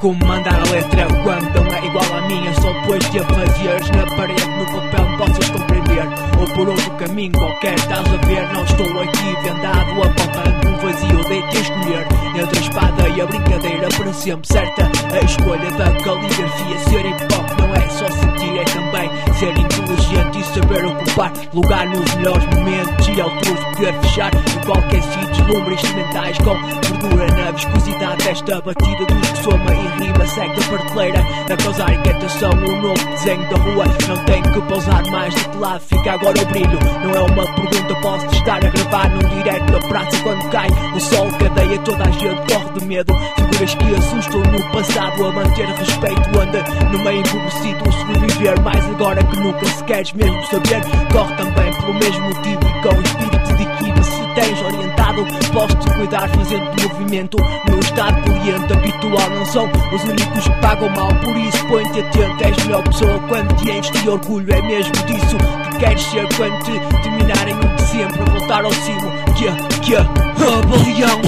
comanda a letra quando não é igual à minha Só depois de a fazeres na parede, no papel possas compreender Ou por outro caminho qualquer, estás a ver. Não estou aqui vendado, apontando um vazio Dei-te a escolher. Entre a espada e a brincadeira Para sempre certa. A escolha da caligrafia Ser hip hop não é só sentir, é também ser inteligente E saber ocupar lugar nos melhores momentos E autores poder fechar em qualquer sítio Números instrumentais com gordura na viscosidade desta batida dos que soma e rima. Segue a prateleira a causar inquietação. Um novo desenho da rua não tem que pausar mais de que lado fica agora o brilho. Não é uma pergunta, posso estar a gravar num direto da praça quando cai o sol. Cadeia toda a gente corre de medo. Figuras que assustam no passado a manter respeito. Anda no meio empobrecido, a sobreviver mais agora que nunca. Se queres mesmo saber, corre também pelo mesmo motivo e com espírito cuidar fazendo movimento. No estado cliente habitual, não são os únicos que pagam mal. Por isso, põe-te atento, és melhor pessoa quando te enches de orgulho. É mesmo disso que queres ser quando te terminarem o de sempre. Voltar ao cimo, que que é, rebelião.